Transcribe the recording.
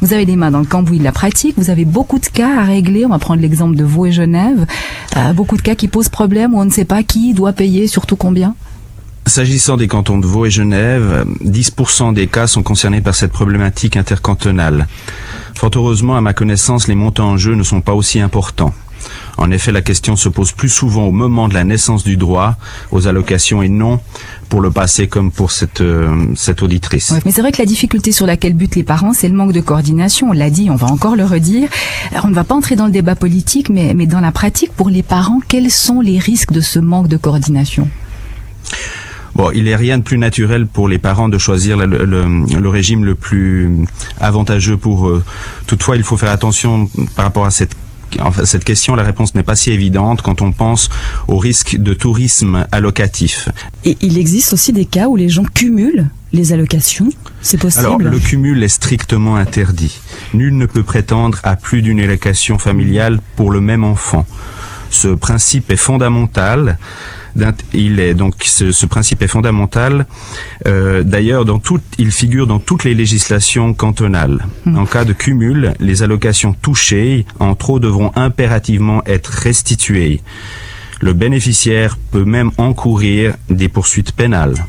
Vous avez des mains dans le cambouis de la pratique, vous avez beaucoup de cas à régler. On va prendre l'exemple de Vaud et Genève. Euh, beaucoup de cas qui posent problème où on ne sait pas qui doit payer, surtout combien. S'agissant des cantons de Vaud et Genève, 10% des cas sont concernés par cette problématique intercantonale. Fort heureusement, à ma connaissance, les montants en jeu ne sont pas aussi importants. En effet, la question se pose plus souvent au moment de la naissance du droit aux allocations et non pour le passé comme pour cette, euh, cette auditrice. mais c'est vrai que la difficulté sur laquelle butent les parents, c'est le manque de coordination. On l'a dit, on va encore le redire. on ne va pas entrer dans le débat politique, mais, mais dans la pratique, pour les parents, quels sont les risques de ce manque de coordination? Bon, il n'est rien de plus naturel pour les parents de choisir le, le, le, régime le plus avantageux pour eux. Toutefois, il faut faire attention par rapport à cette Enfin, cette question, la réponse n'est pas si évidente quand on pense au risque de tourisme allocatif. Et il existe aussi des cas où les gens cumulent les allocations? C'est possible? Alors, le cumul est strictement interdit. Nul ne peut prétendre à plus d'une allocation familiale pour le même enfant. Ce principe est fondamental il est donc ce, ce principe est fondamental. Euh, D'ailleurs, dans tout, il figure dans toutes les législations cantonales. Mmh. En cas de cumul, les allocations touchées en trop devront impérativement être restituées. Le bénéficiaire peut même encourir des poursuites pénales.